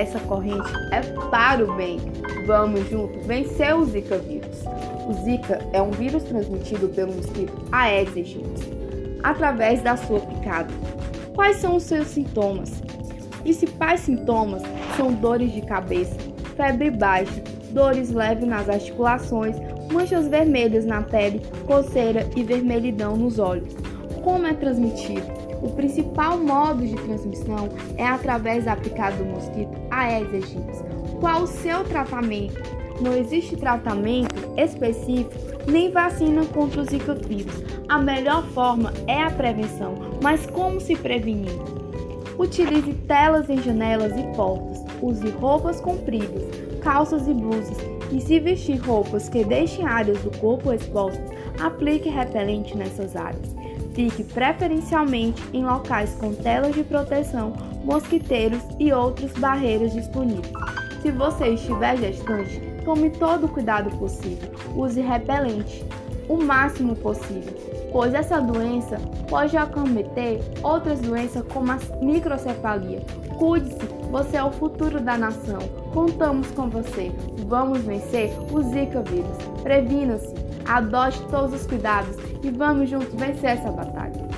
Essa corrente é para o bem. Vamos juntos vencer o Zika vírus. O Zika é um vírus transmitido pelo mosquito Aedes aegypti através da sua picada. Quais são os seus sintomas? Os principais sintomas são dores de cabeça, febre baixa, dores leves nas articulações, manchas vermelhas na pele, coceira e vermelhidão nos olhos. Como é transmitido? O principal modo de transmissão é através da picada do mosquito Aedes aegypti. Qual o seu tratamento? Não existe tratamento específico nem vacina contra o Zika vírus. A melhor forma é a prevenção, mas como se prevenir? Utilize telas em janelas e portas. Use roupas compridas, calças e blusas. E se vestir roupas que deixem áreas do corpo expostas, aplique repelente nessas áreas. Fique preferencialmente em locais com telas de proteção, mosquiteiros e outras barreiras disponíveis. Se você estiver gestante, tome todo o cuidado possível. Use repelente o máximo possível, pois essa doença pode acometer outras doenças como a microcefalia. Cuide-se, você é o futuro da nação. Contamos com você. Vamos vencer o Zika vírus. Previna-se. Adote todos os cuidados e vamos juntos vencer essa batalha.